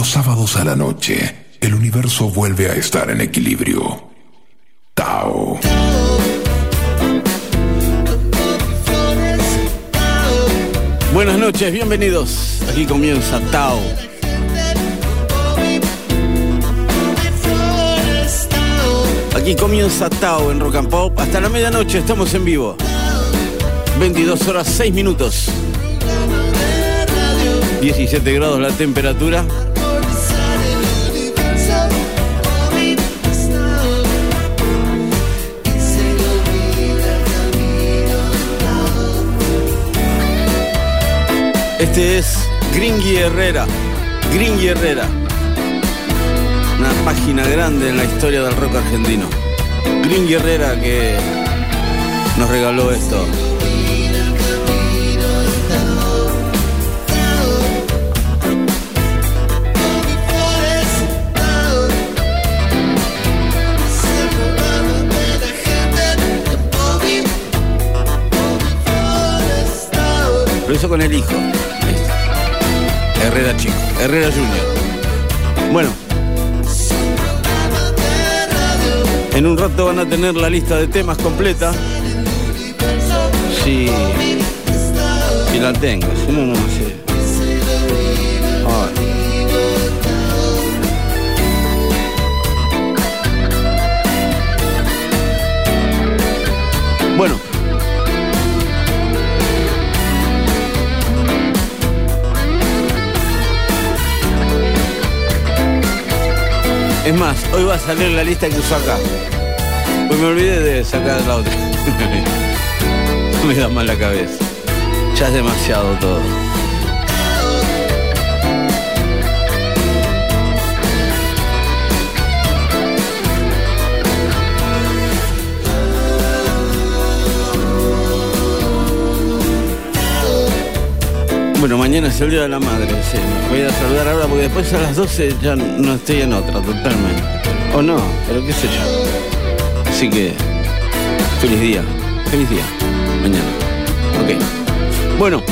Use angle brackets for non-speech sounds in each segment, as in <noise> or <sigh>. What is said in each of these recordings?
Los sábados a la noche, el universo vuelve a estar en equilibrio. Tao. Buenas noches, bienvenidos. Aquí comienza Tao. Aquí comienza Tao en Rock and Pop. Hasta la medianoche estamos en vivo. 22 horas 6 minutos. 17 grados la temperatura. Este es Gringy Herrera. Gringy Herrera. Una página grande en la historia del rock argentino. Gringy Herrera que nos regaló esto. Lo hizo con el hijo. Herrera chico, Herrera Junior. Bueno. En un rato van a tener la lista de temas completa. Si, si la tengo, si no, no sé. Bueno. Es más, hoy va a salir la lista que usó acá. Pues me olvidé de sacar la otra. <laughs> me da mal la cabeza. Ya es demasiado todo. Bueno, mañana es el Día de la Madre, sí. Voy a saludar ahora porque después a las 12 ya no estoy en otra totalmente. O no, pero qué sé yo. Así que, feliz día. Feliz día. Mañana. Ok. Bueno.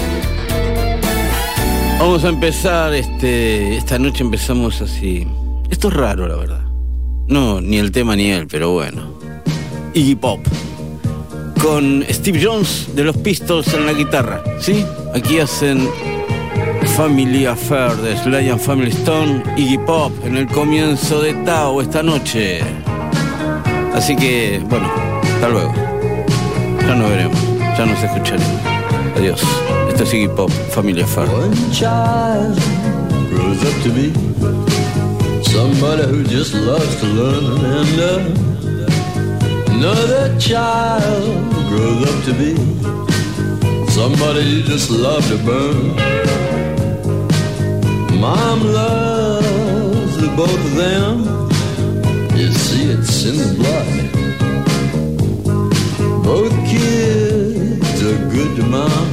Vamos a empezar, este, esta noche empezamos así. Esto es raro, la verdad. No, ni el tema ni él, pero bueno. Iggy Pop. Con Steve Jones de los Pistols en la guitarra, ¿sí? Aquí hacen Family Affair de Sly and Family Stone, Iggy Pop en el comienzo de Tao esta noche. Así que, bueno, hasta luego. Ya nos veremos, ya nos escucharemos. Adiós. Esto es Iggy Pop, Family Affair. Somebody who just loves to learn and uh, another child grows up to be somebody you just love to burn. Mom loves the both of them. You see, it's in the blood. Both kids are good to mom.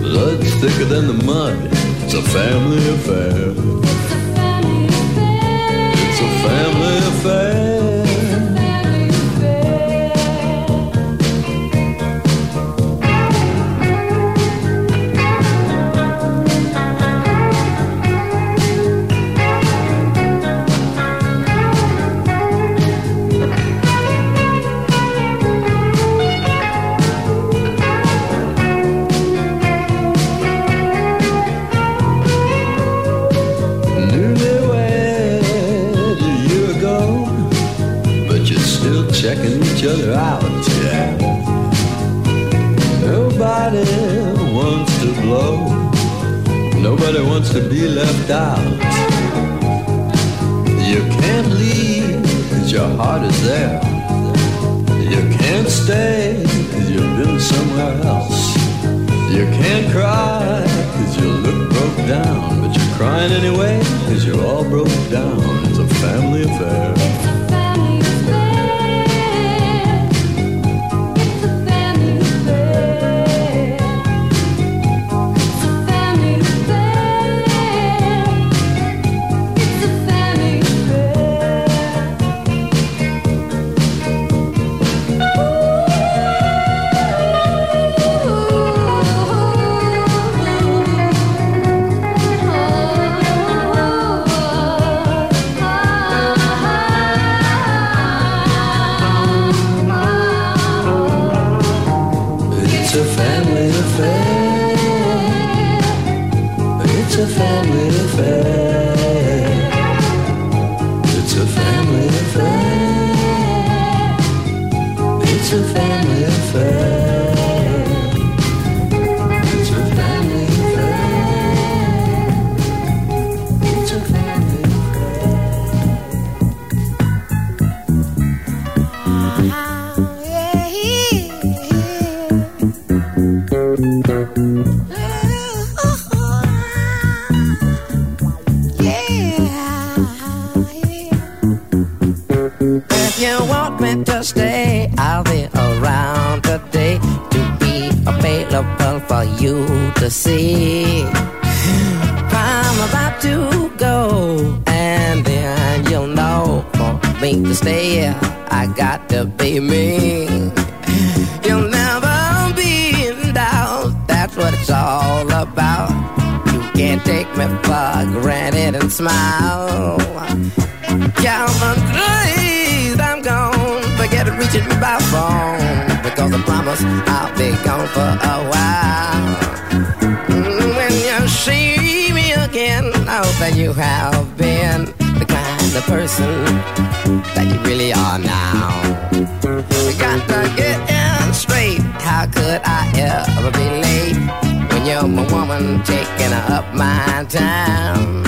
Blood's thicker than the mud. It's a family affair. Wants to be left out. You can't leave cause your heart is there. You can't stay cause you've been somewhere else. You can't cry cause you look broke down, but you're crying anyway cause you're all broke down. It's a family affair. up my time.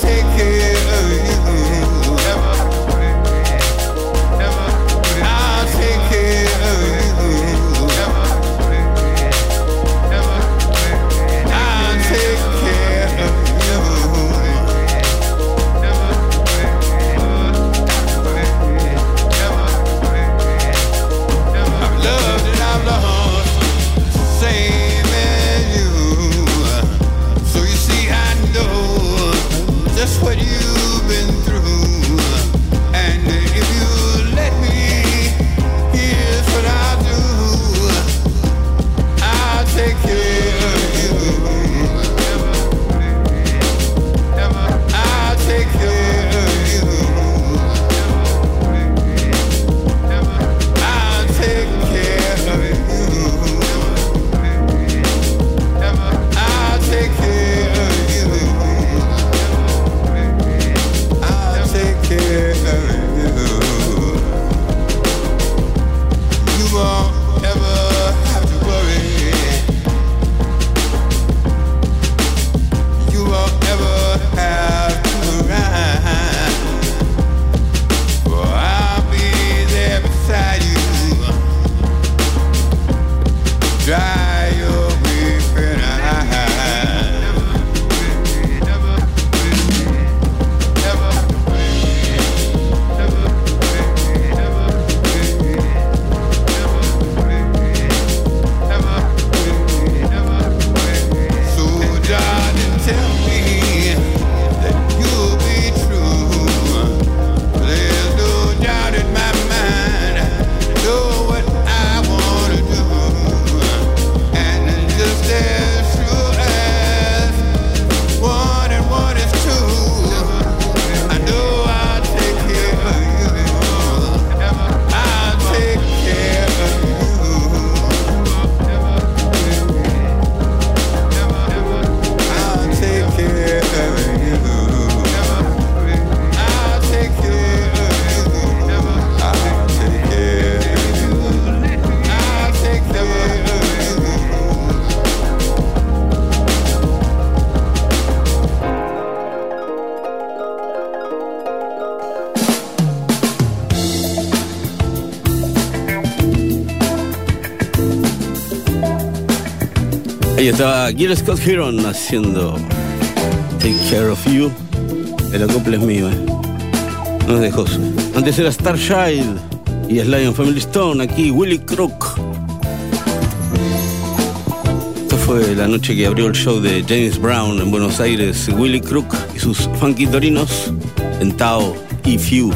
take Ahí estaba Gil Scott Heron haciendo Take Care of You. El acople es mío, ¿eh? No es de José. Antes era Starchild y es Lion Family Stone. Aquí Willy Crook. Esta fue la noche que abrió el show de James Brown en Buenos Aires. Willy Crook y sus funky dorinos en Tao y Few.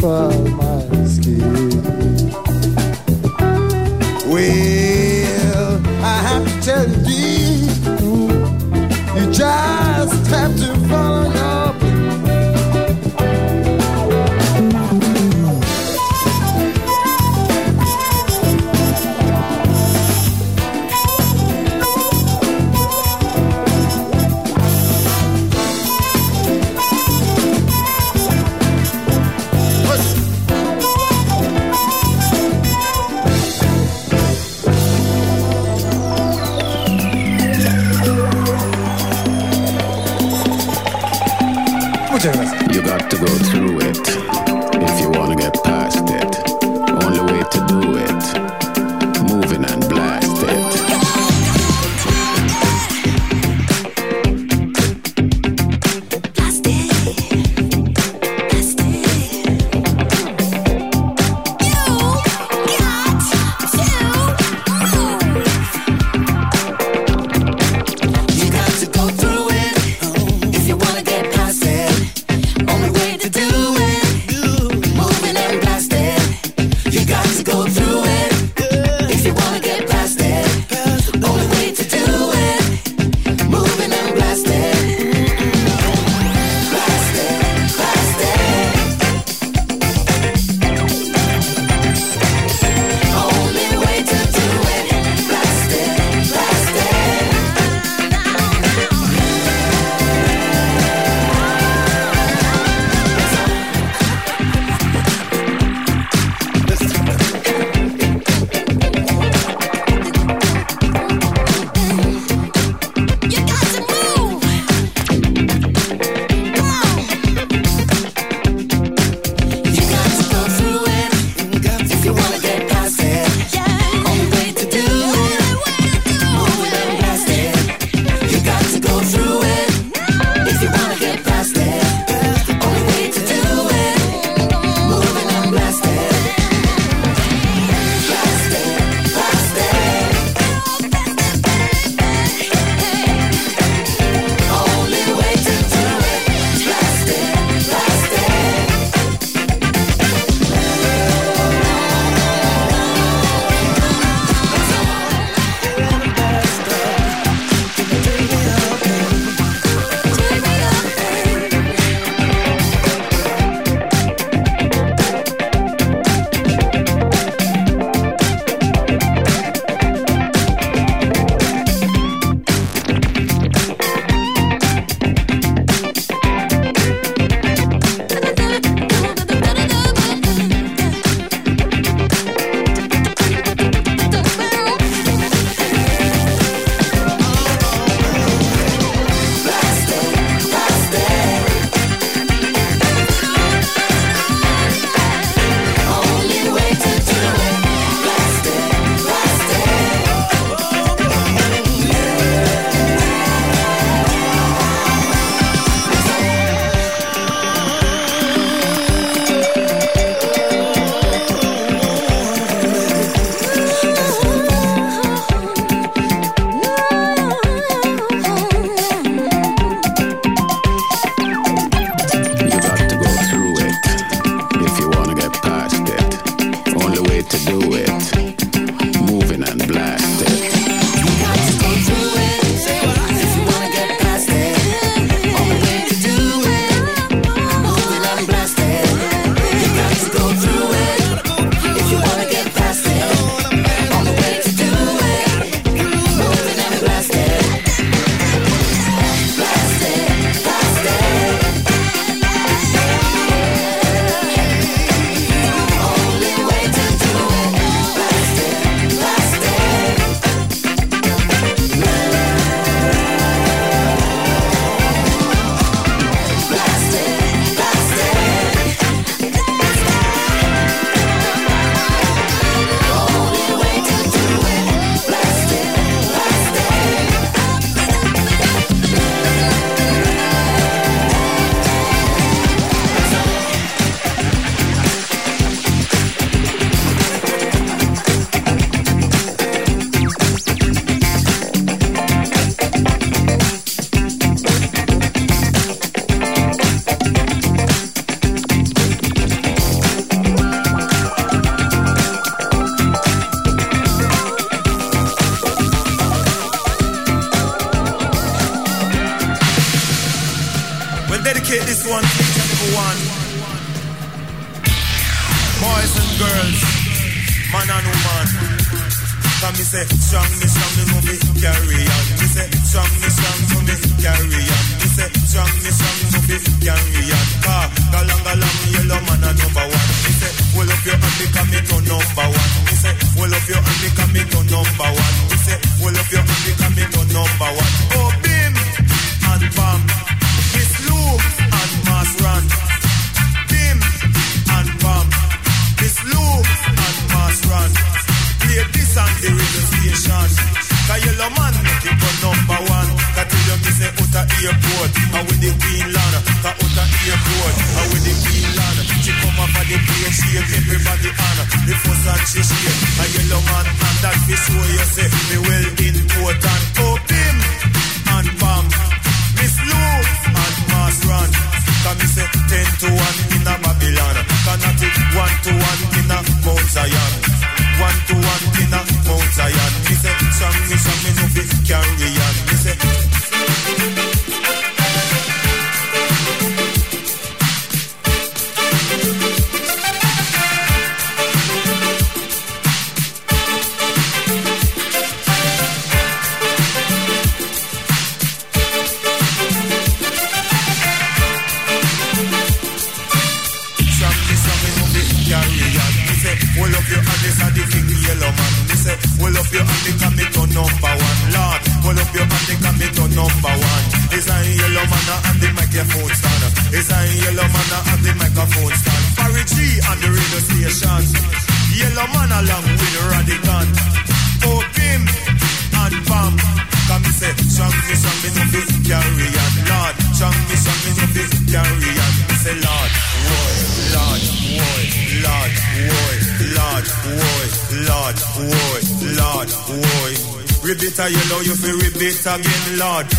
For my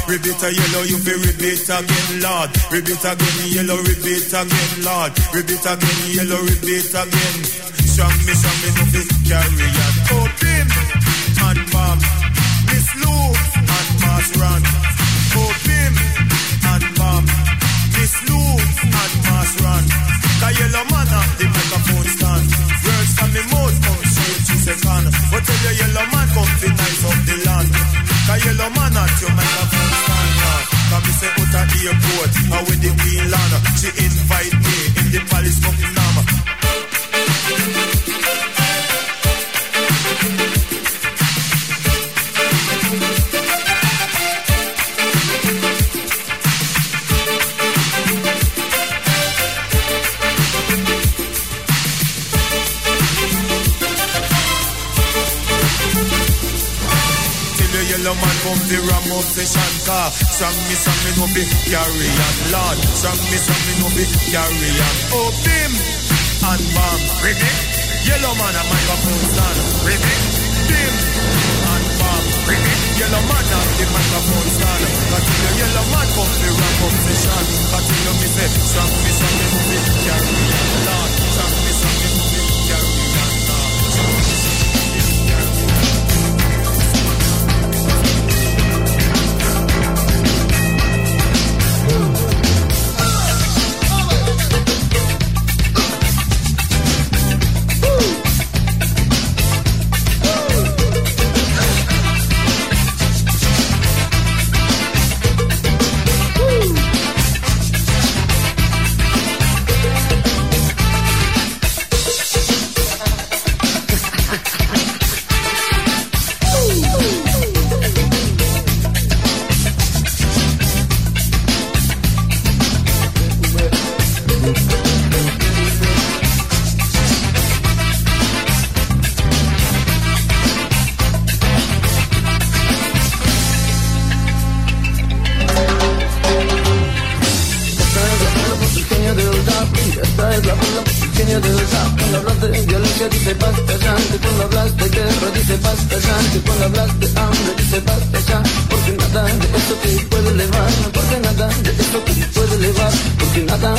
Repeat a yellow, you be repeat again, Lord. Repeat again, yellow, repeat again, Lord. Repeat again, yellow, repeat again. Show me, strong me, no fit carry on. Open and bomb. Miss Lou and Mars run. Open and bomb. Miss Lou and Mars run. The yellow man at the microphone stand. Words from the mouth come straight to second. But tell your yellow man come fit nice up yellow man at your microphone stand now. Come me say out of airport, and with the queen Lana, she invite me in the palace of Nama. out session car. Song me, song me, no be carry on, Lord. Song me, song me, no be carry on. Oh, bim and bam, ring. Yellow man a microphone stand, ring Dim and bam, ring. Yellow man a the microphone stand. Continue, yellow man come the rap up session. Continue, me say, song me, song me, no be carry on, Lord.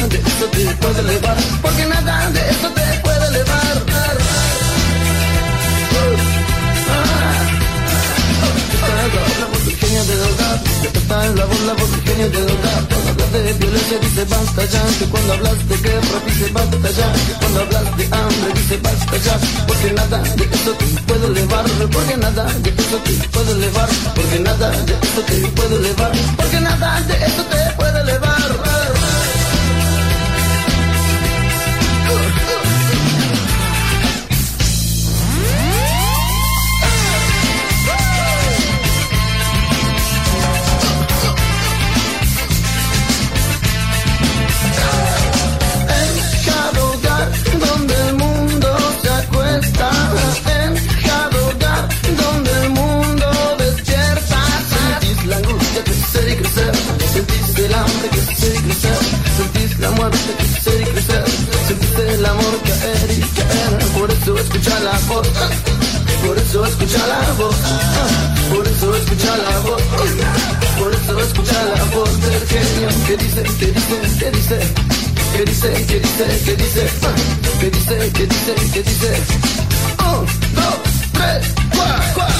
de eso te puede elevar, porque nada de eso te puede elevar. La voz pequeña de verdad, está en la voz, la voz pequeña de verdad. Cuando hablas de violencia dice basta ya, que cuando hablas de guerra dice basta ya, que cuando hablas de hambre dice basta ya, porque nada de eso te puede elevar, porque nada de eso te puede elevar, porque nada de eso te puede elevar, porque nada de eso te puede elevar. La muerte crecer y crecer, sentirte el amor caer y caer. Por eso escucha la voz, por eso escucha la voz, por eso escucha la voz, por eso escucha la voz del genio que dice, que dice, que dice. Que dice, que dice, que dice, que dice, que dice, que dice. Un, dos, tres, cuatro.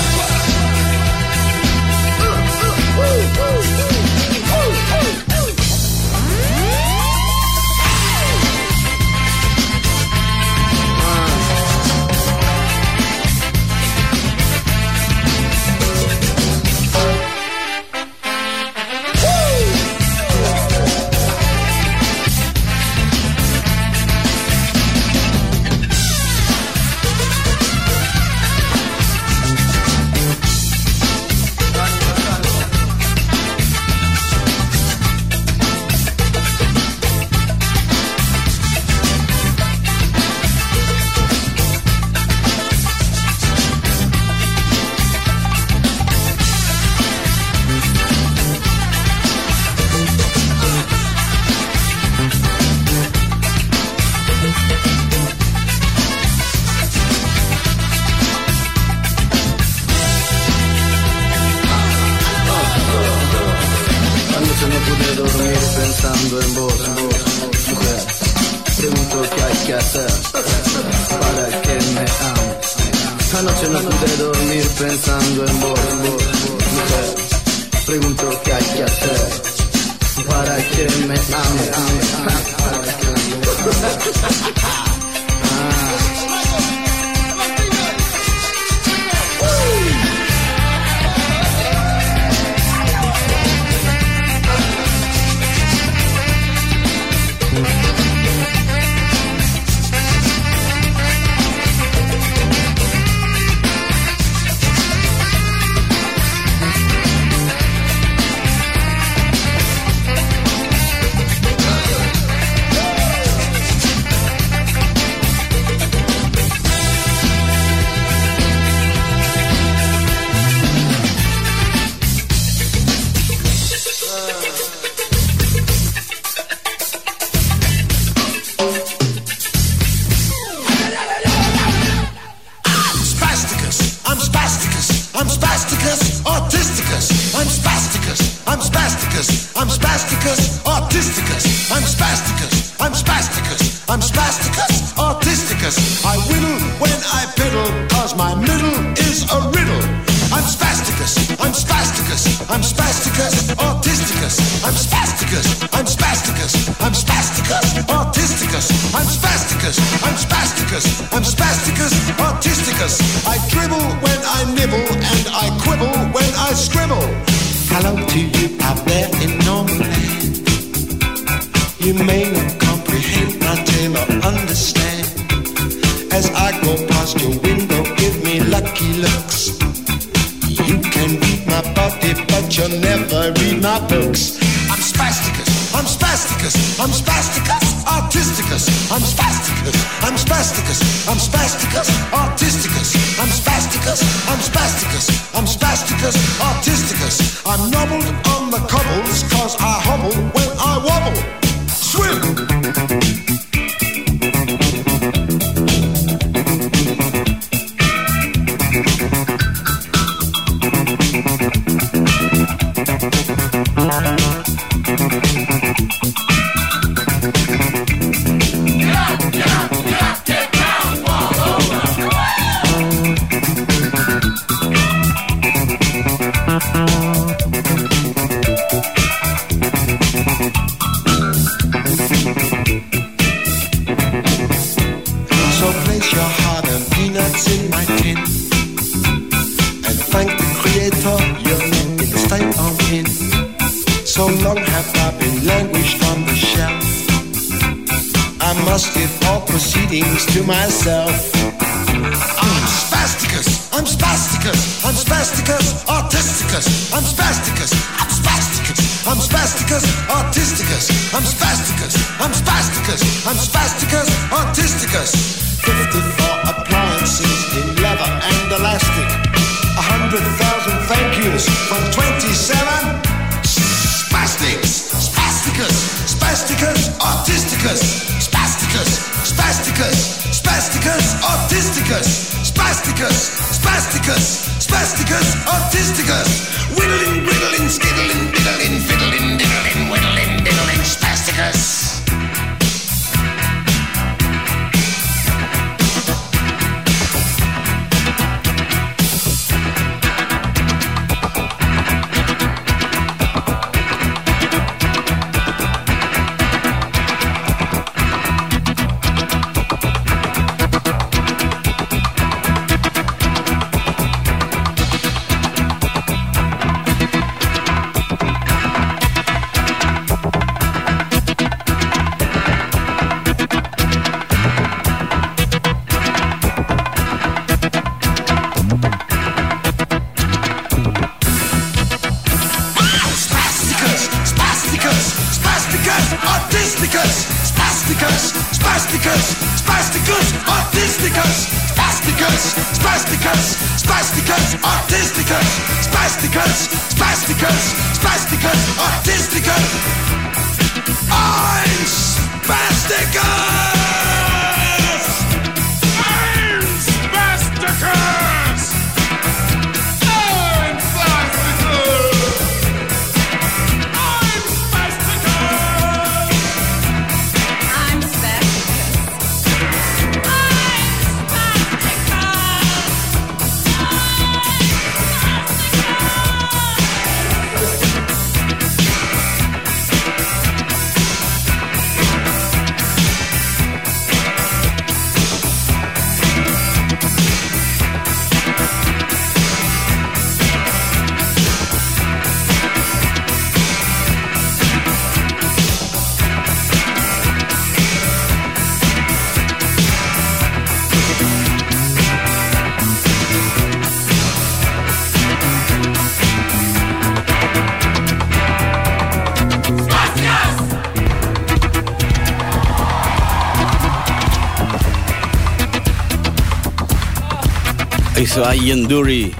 eso a Ian Dury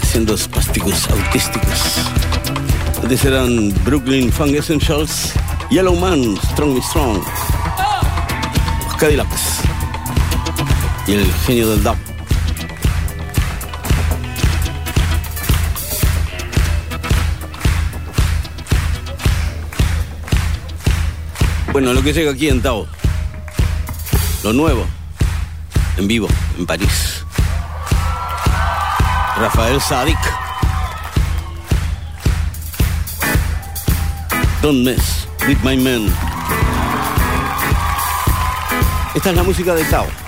haciendo espásticos autísticos. Antes eran Brooklyn Funk Essentials, Yellow Man, Strong and Strong, los Cadillacs y el genio del DAP. Bueno, lo que llega aquí en Tao, lo nuevo, en vivo, en París. Rafael Sadik. Don't mess with my men. Esta es la música de Tao.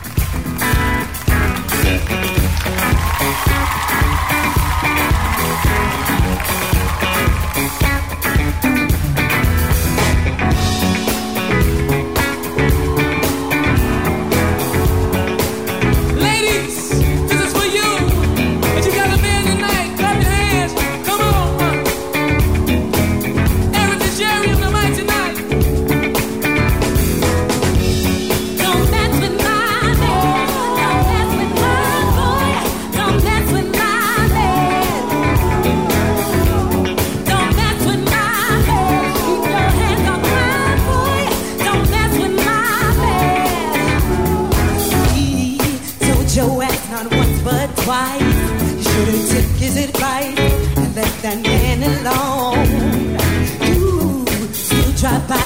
drive by.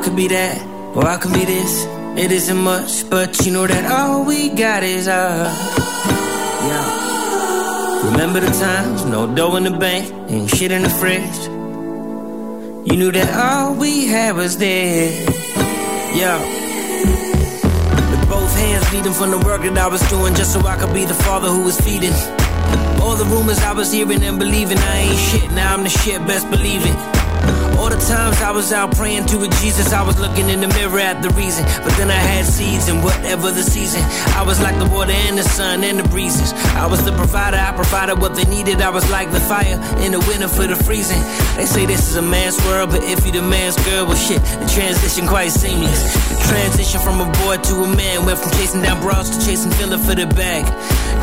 Could be that, or I could be this. It isn't much, but you know that all we got is us. Yeah. Remember the times, no dough in the bank, and shit in the fridge. You knew that all we had was there. Yeah. With both hands bleeding from the work that I was doing, just so I could be the father who was feeding. All the rumors I was hearing and believing, I ain't shit. Now I'm the shit, best believe it. All the times I was out praying to a Jesus, I was looking in the mirror at the reason. But then I had seeds and whatever the season. I was like the water and the sun and the breezes. I was the provider, I provided what they needed. I was like the fire in the winter for the freezing. They say this is a man's world, but if you the man's girl, well shit, the transition quite seamless. The transition from a boy to a man went from chasing down bras to chasing filler for the bag.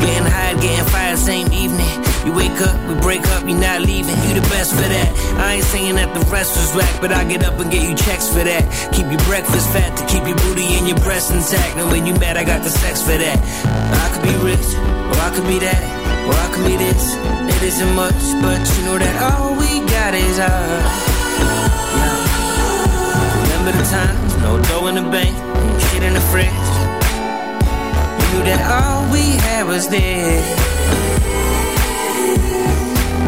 Getting high, getting fired same evening. You wake up, we break up, you're not leaving. You the best for that. I ain't saying that the rest was whack, but I get up and get you checks for that. Keep your breakfast fat to keep your booty and your breasts intact. And when you mad, I got the sex for that. I could be rich, or I could be that, or I could be this. It isn't much, but you know that all we got is us. Remember the times, no dough in the bank, shit in the fridge. Knew that all we had was there.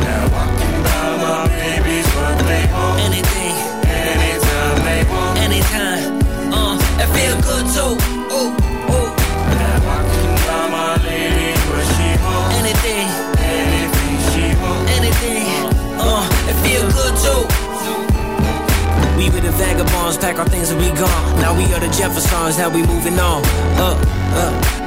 Now walking by my babies what they want. Anything, Anytime they want. anytime. Uh, it feel good too. Ooh, ooh. Now walking by my lady what she want. Anything, Anything she want. anything. Uh, it feel good too. We were the vagabonds, pack our things and we gone. Now we are the Jeffersons, now we moving on. Uh, uh, uh.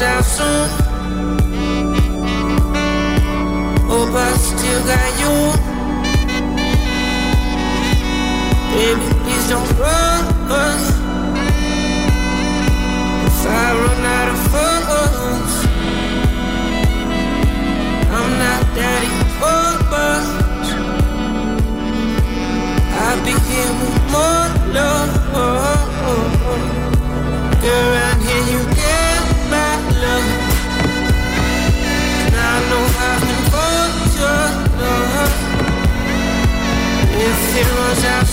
Runs out soon, hope I still got you. Baby, please don't run. If I run out of funds, I'm not for much. I'll be here with more love.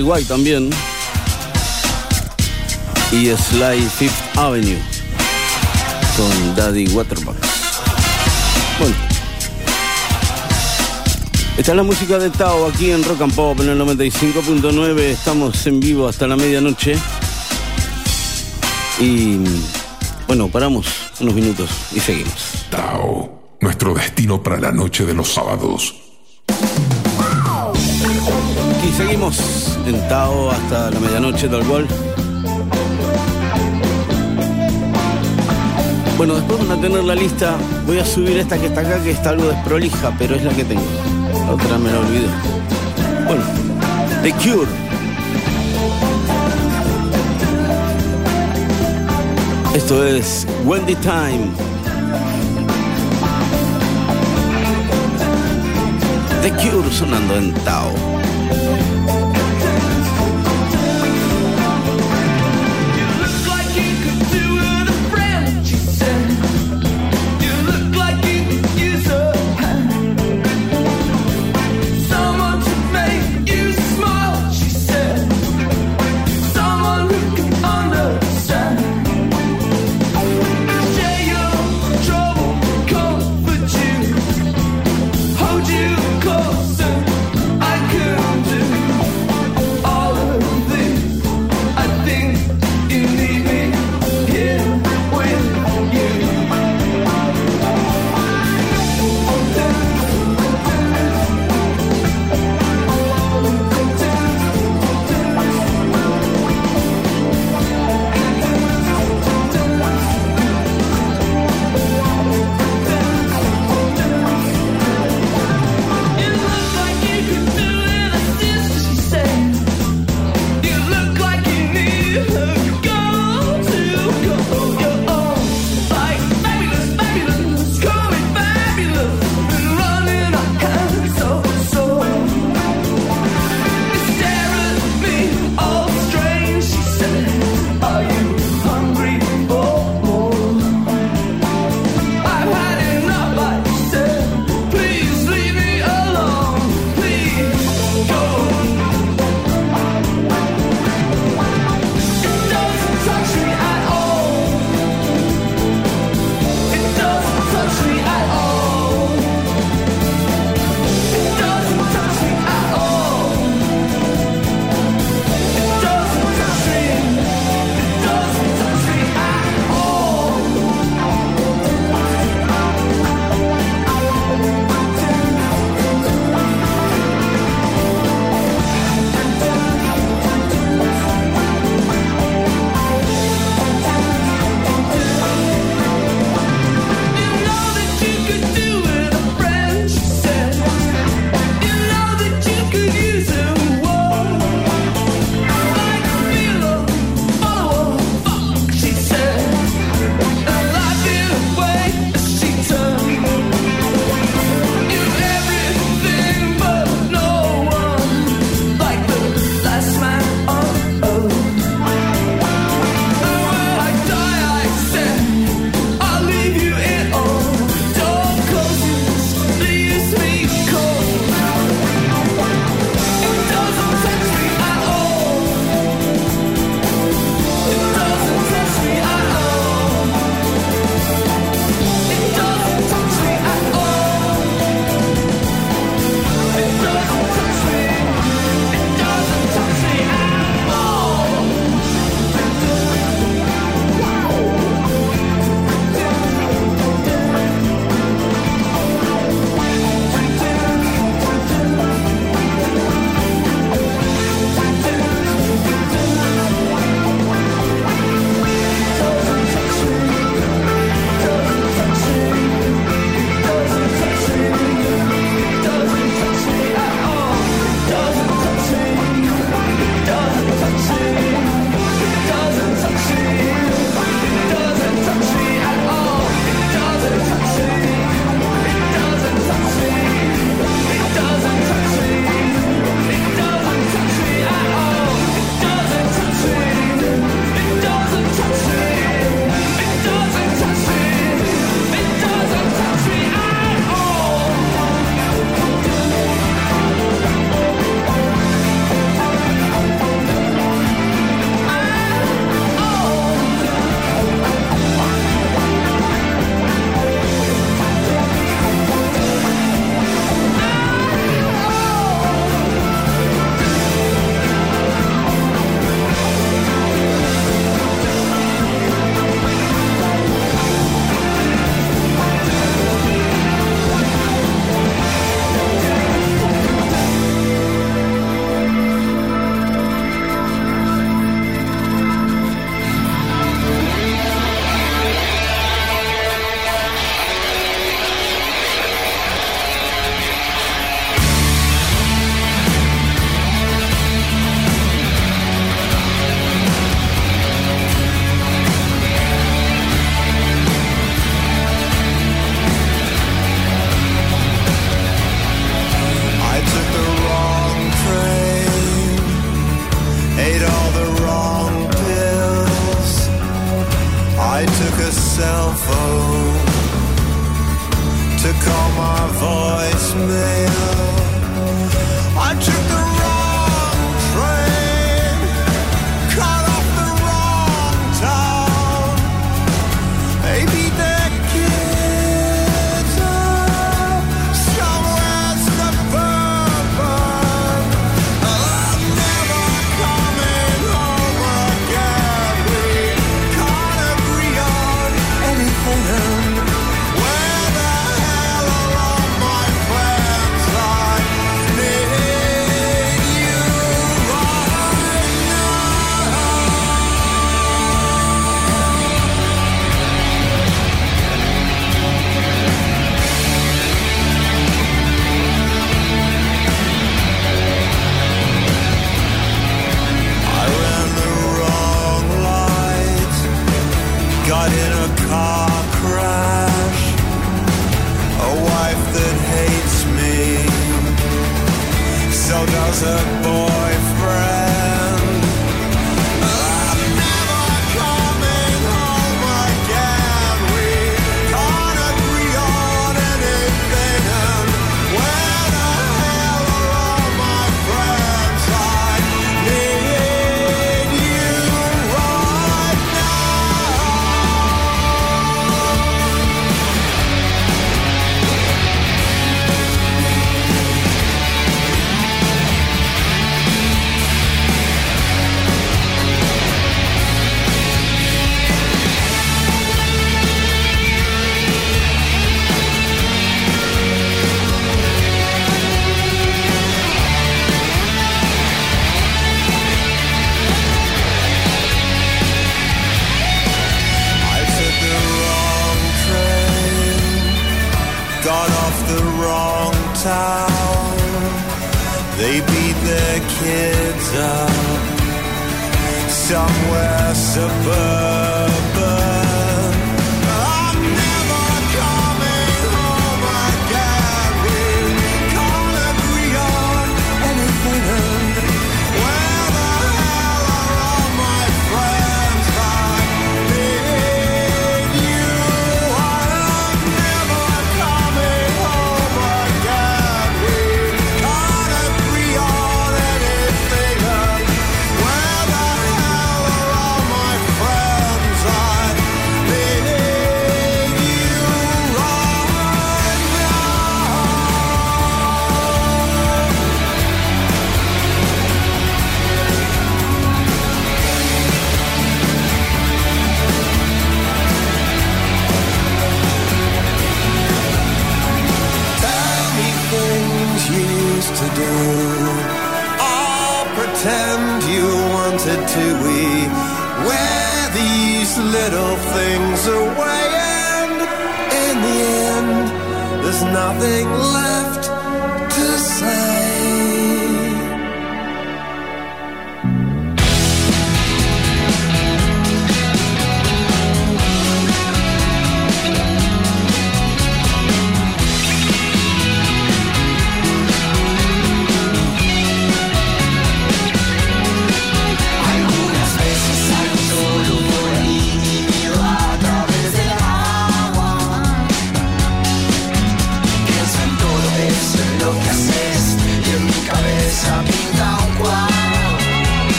Barry White también. Y Sly Fifth Avenue. Con Daddy Waterbucks. Bueno. Esta es la música de Tao aquí en Rock and Pop en el 95.9. Estamos en vivo hasta la medianoche. Y bueno, paramos unos minutos y seguimos. Tao, nuestro destino para la noche de los sábados. Y seguimos en Tao hasta la medianoche tal cual. Bueno, después van a tener la lista. Voy a subir esta que está acá, que está algo desprolija, pero es la que tengo. La otra me la olvidé. Bueno, The Cure. Esto es Wendy Time. The Cure sonando en Tao.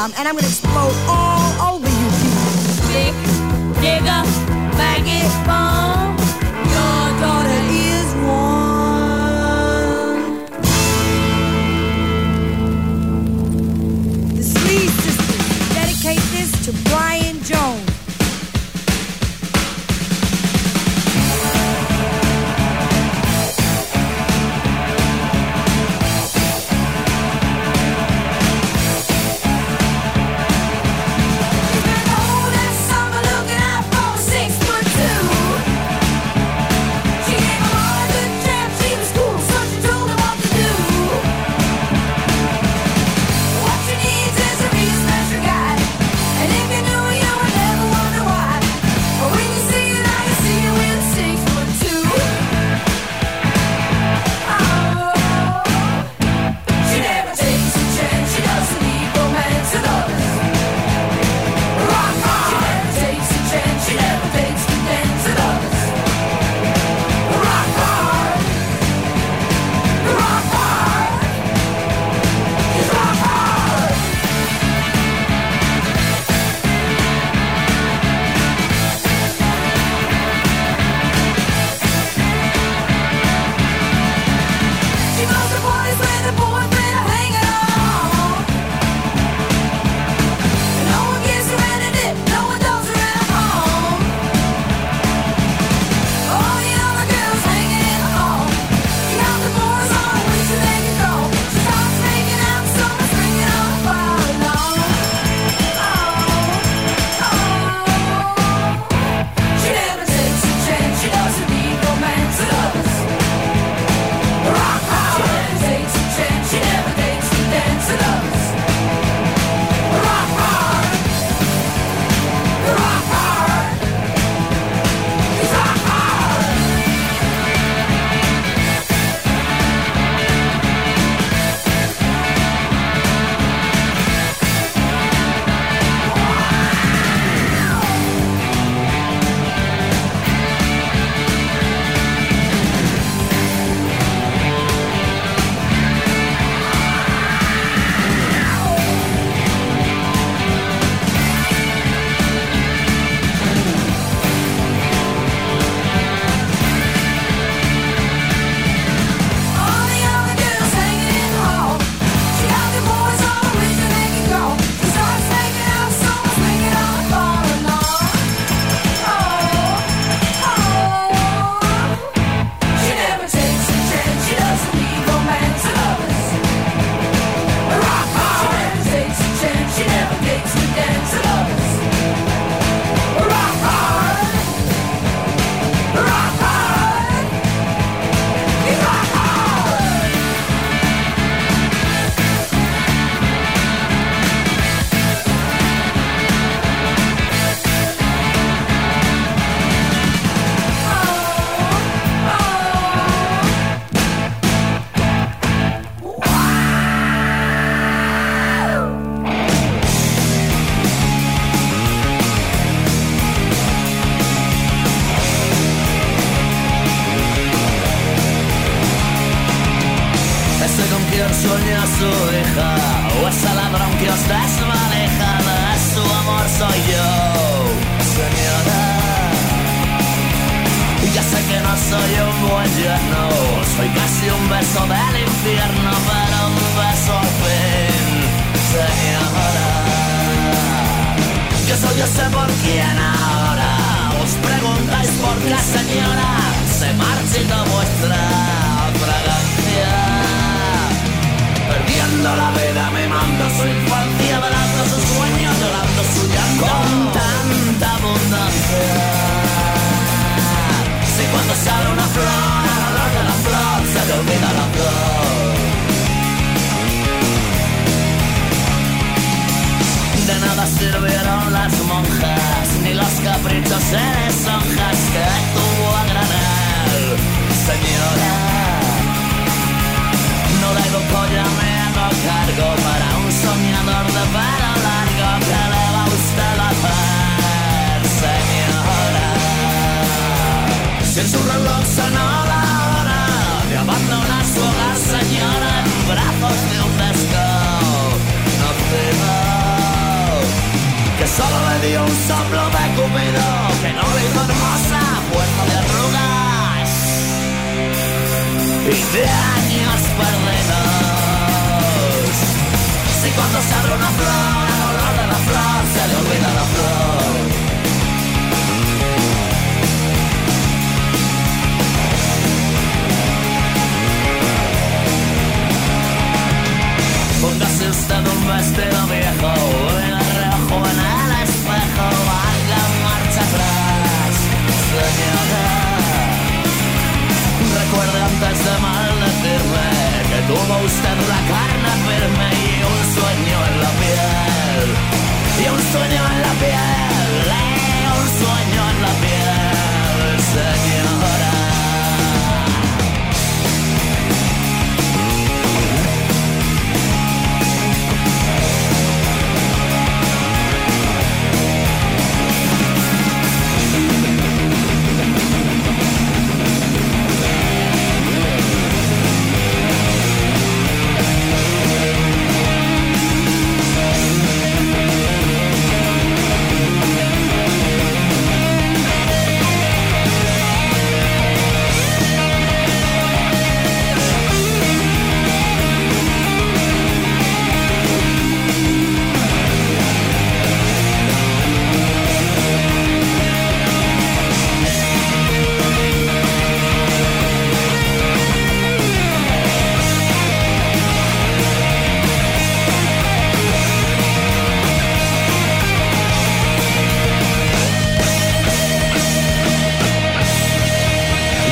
Bomb and I'm gonna explode all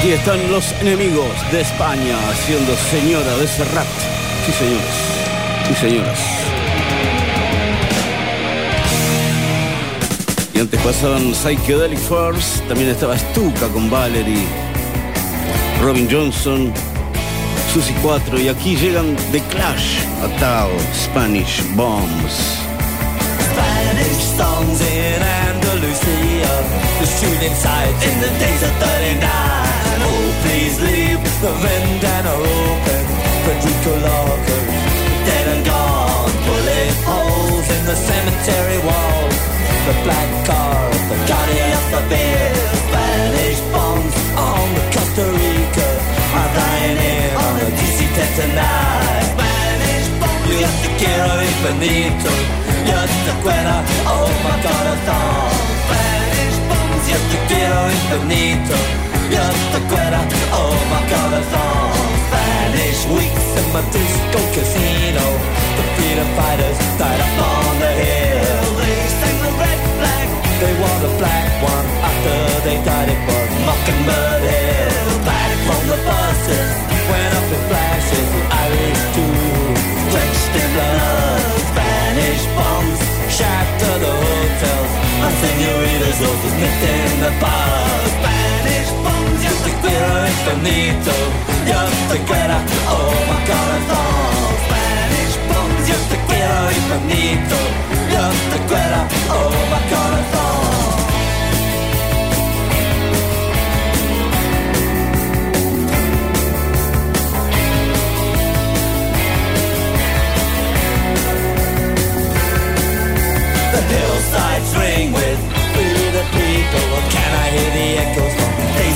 Aquí están los enemigos de España haciendo señora de Serrat. Sí, señores. Sí, señoras. Y antes pasaban Psychedelic Force, también estaba Stuka con Valerie, Robin Johnson, Susie 4 y aquí llegan The Clash, Atao, Spanish Bombs. Spanish songs in Andalusia. The shooting in the days of 39. Please leave the vendana open. Federico Locker, dead and gone. Bullet holes in the cemetery wall. The black car, the guardian of the beer. Spanish bombs on the Costa Rica. Are dying in on a DC-10 tonight. Spanish bombs, you yo te quiero infinito. Yo te quiero, oh my corazón. Spanish bombs, yo te quiero infinito. Yo te quiero, oh my corazón. Spanish weeks in my disco casino. The freedom fighters died up on the hill. They sang the red flag. They wore the black one after they died. It was Mockingbird Hill. Back from the buses, went up in flashes. Irish too, drenched in blood. Spanish bombs shatter the hotels. My senoritas all just nipped in the bar. Spanish quiero esto nito Yo te quiero, oh my corazón Spanish bombs. Yo te quiero hispanito Yo te quiero, oh my corazón The hillsides ring with the people Can I hear the echoes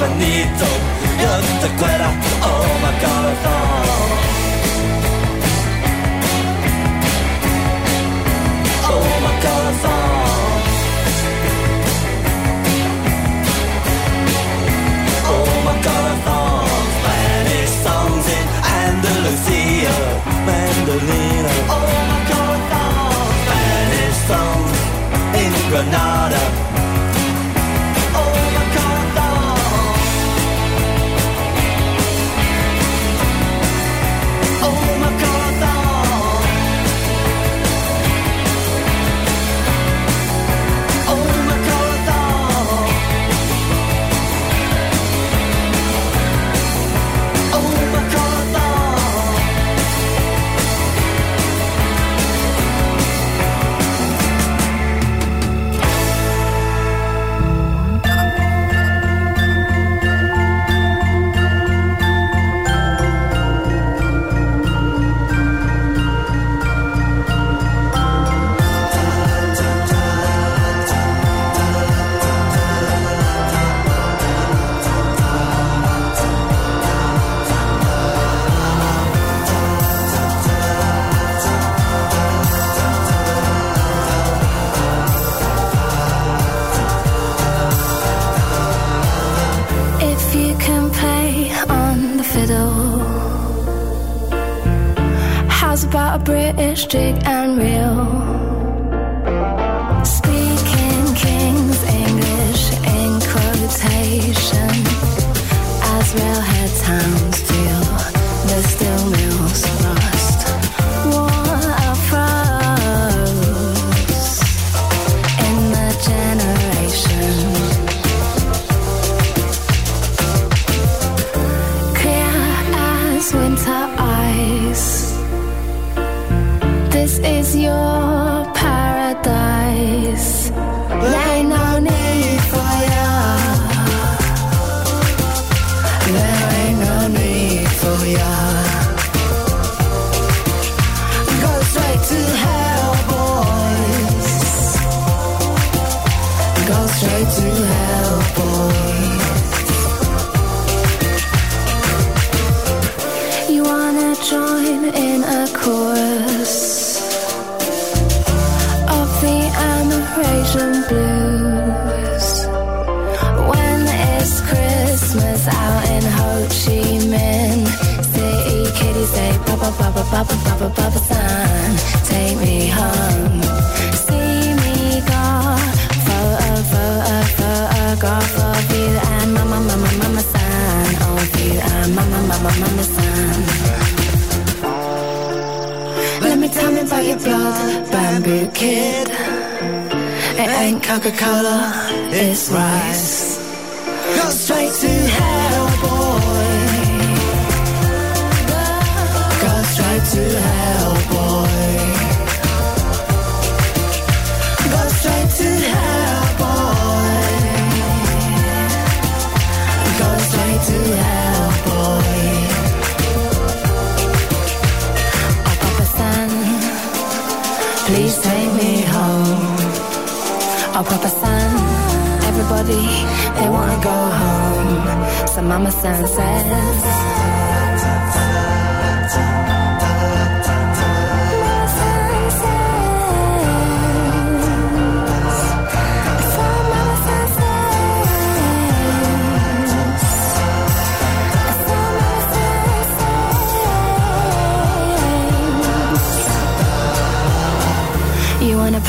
伴你走远才快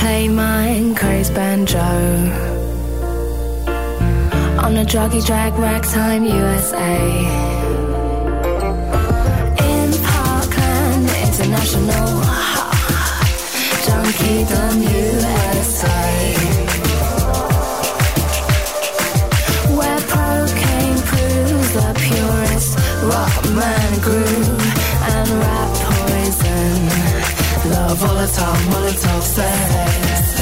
play mine, craze banjo. On a druggy drag ragtime USA. In Parkland International, junkie Junkiedom USA. Where cocaine proves the purest rock man groove. Molotov, Molotov sex.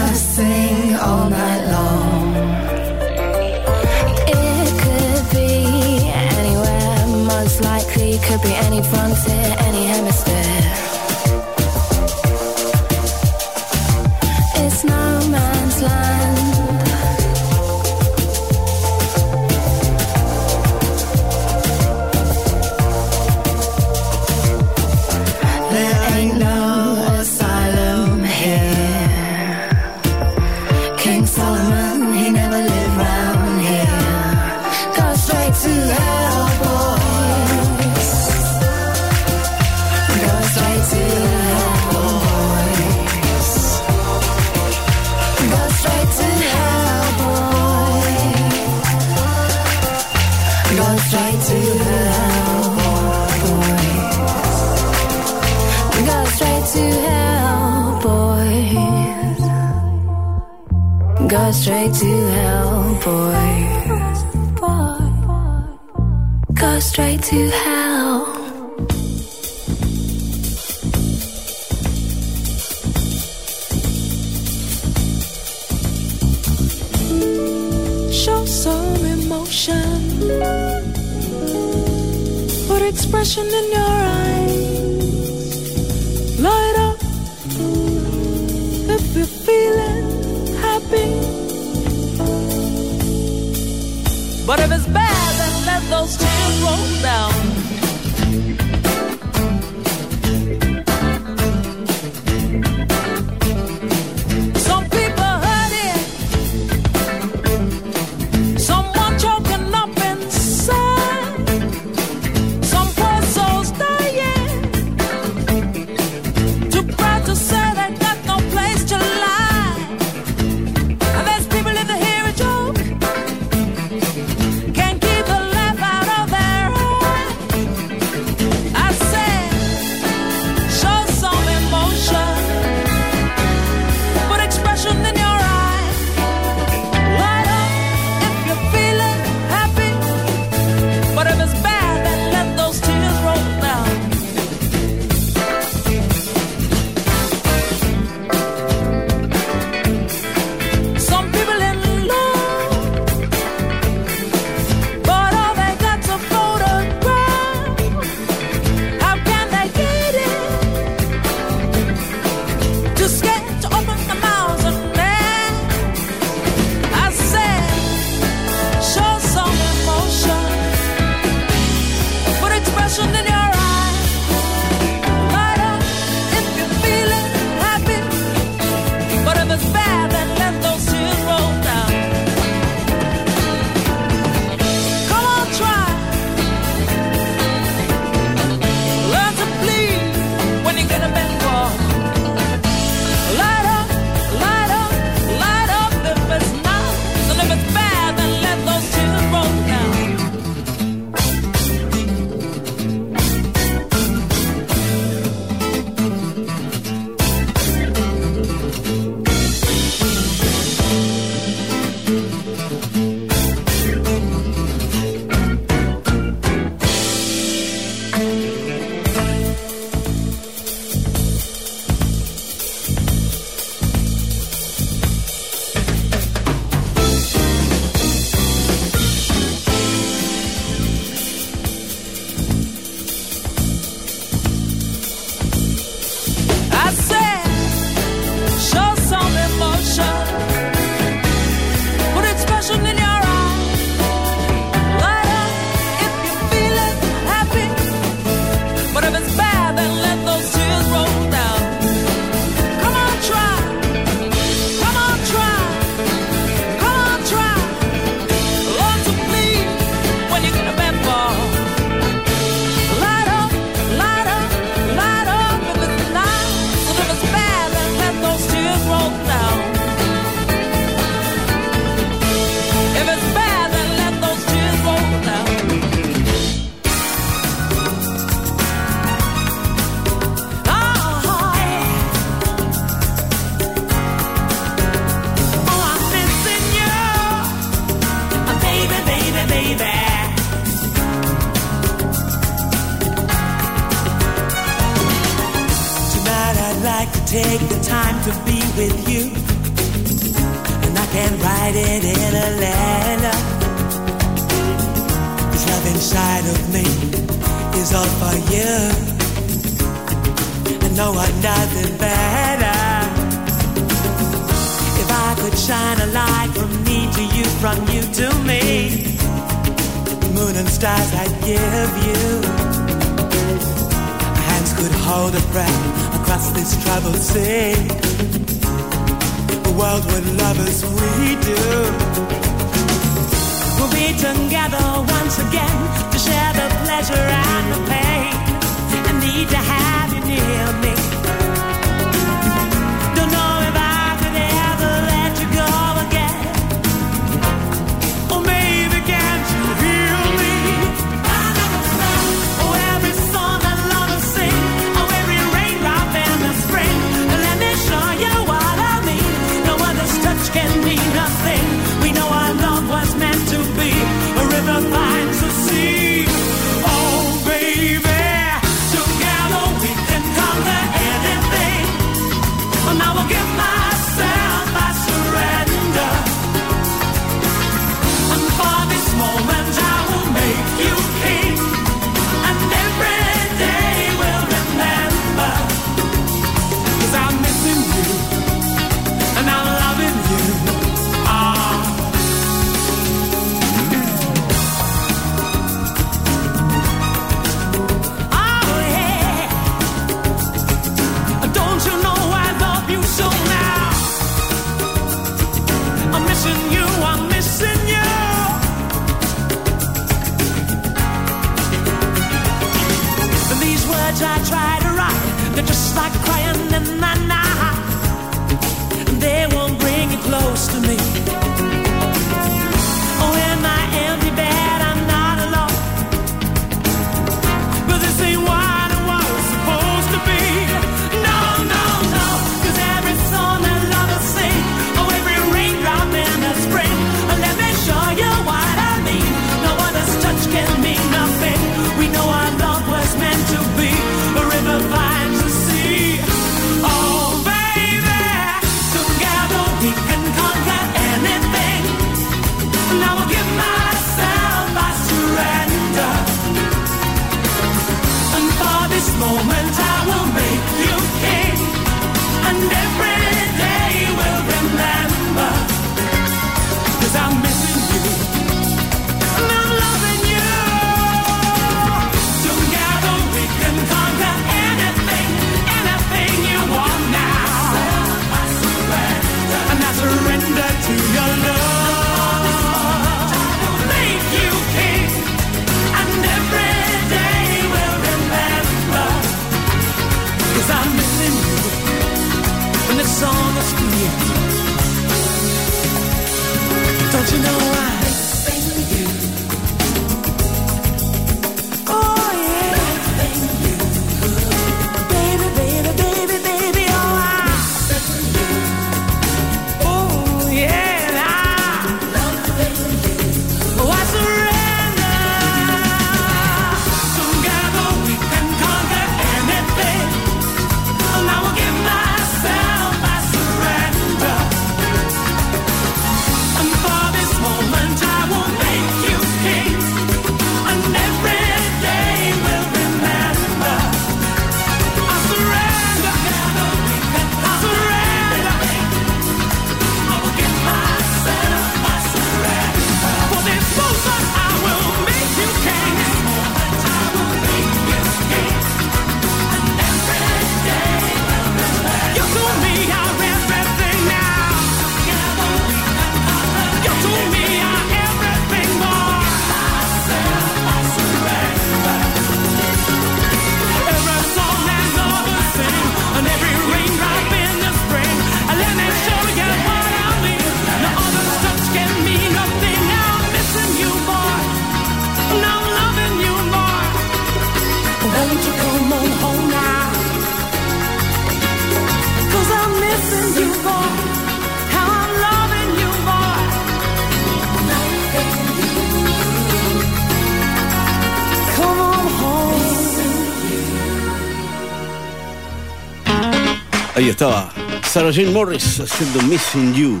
Sarah Jane Morris haciendo Missing You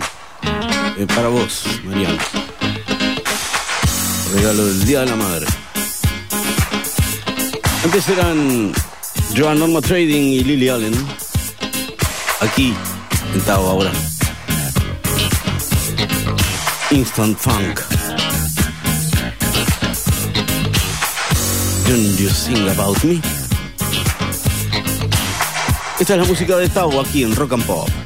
eh, para vos, Mariana. Regalo del Día de la Madre. Antes eran Joan Norma Trading y Lily Allen. Aquí, sentado ahora. Instant Funk. Don't you sing about me? Esta es la música de Tau aquí en Rock and Pop.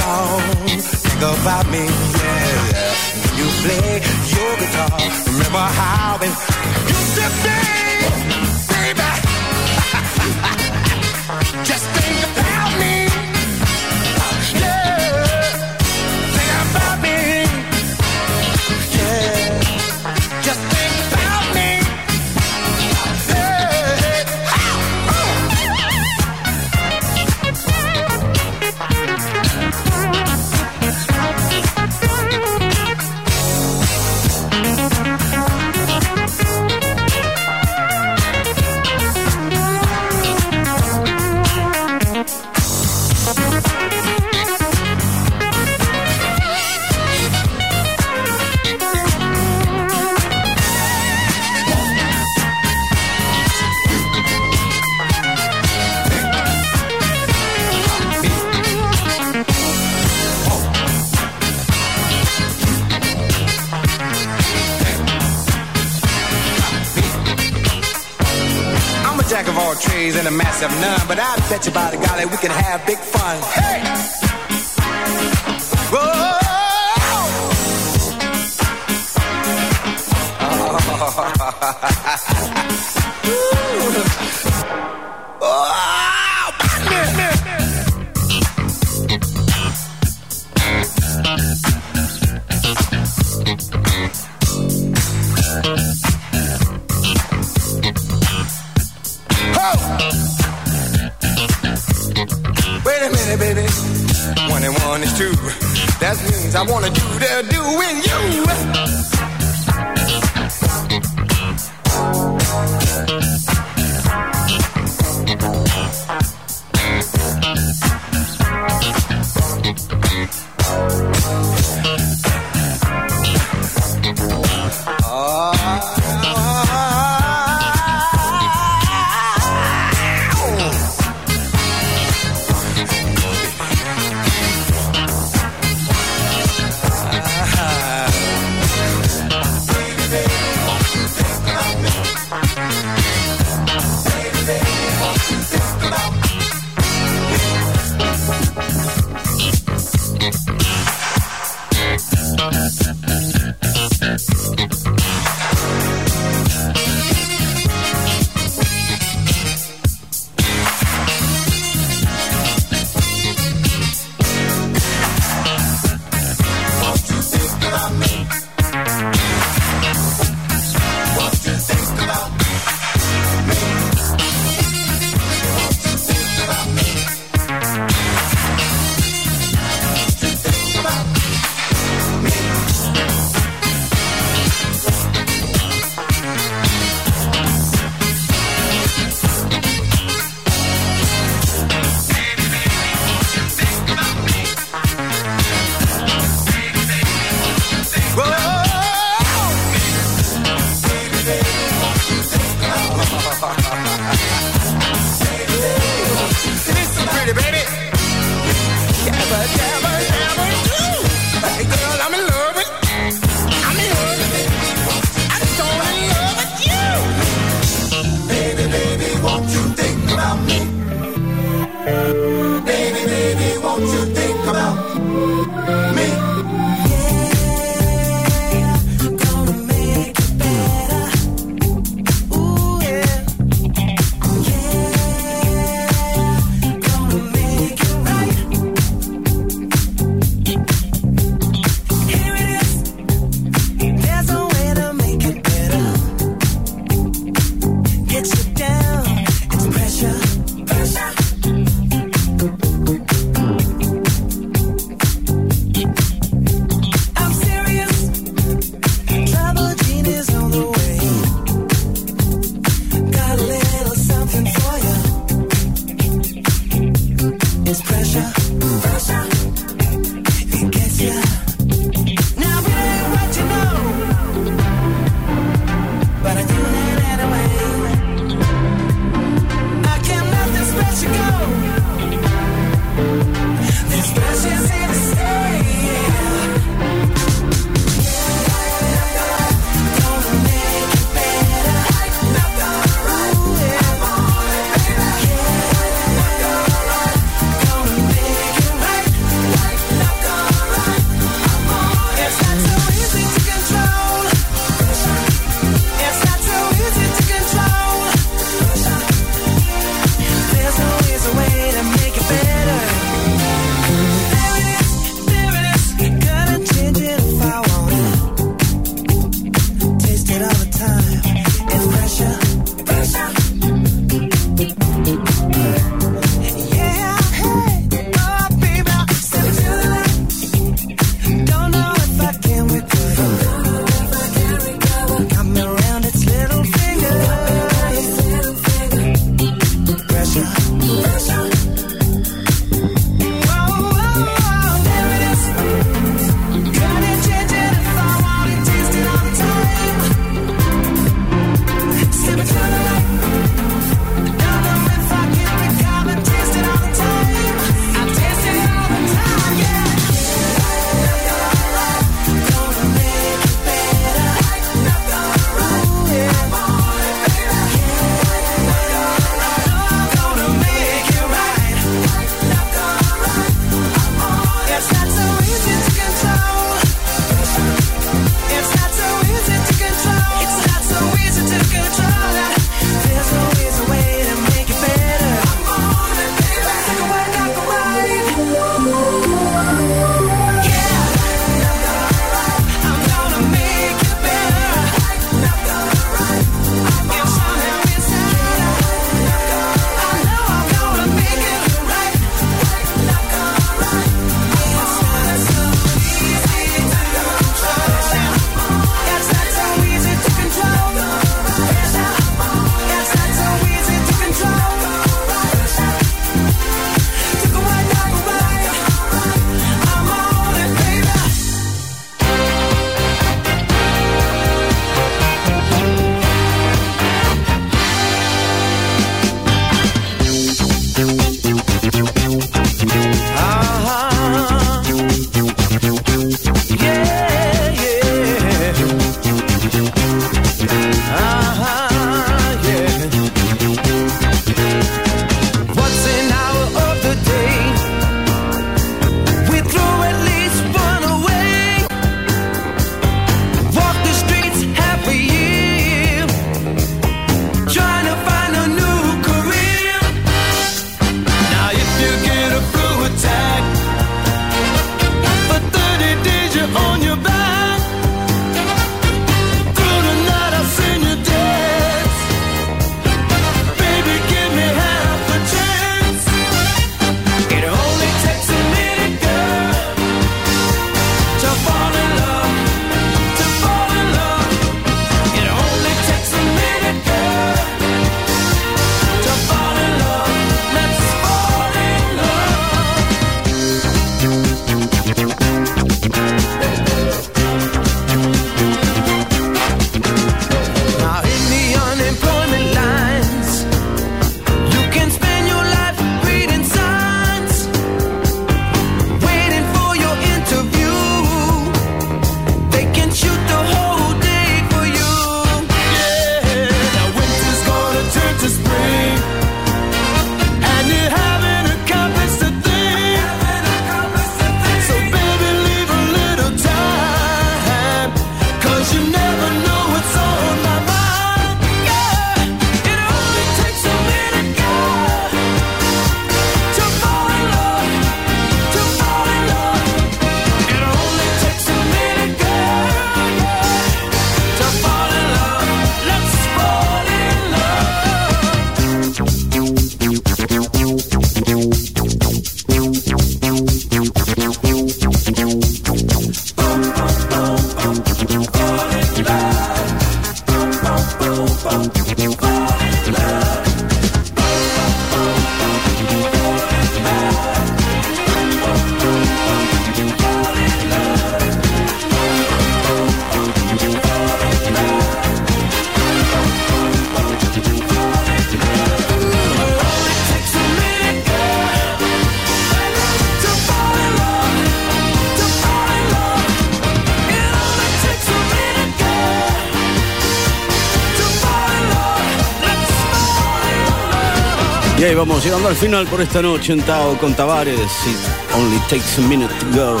Y vamos llegando al final por esta noche en Tao con Tavares. It only takes a minute to go.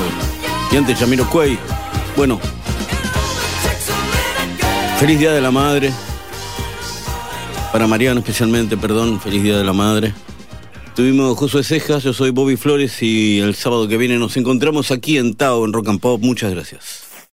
Y antes Yamiro Cuey. Bueno. Feliz Día de la Madre. Para Mariano especialmente, perdón. Feliz Día de la Madre. Tuvimos Josué Cejas, yo soy Bobby Flores y el sábado que viene nos encontramos aquí en Tao, en Rock and Pop. Muchas gracias.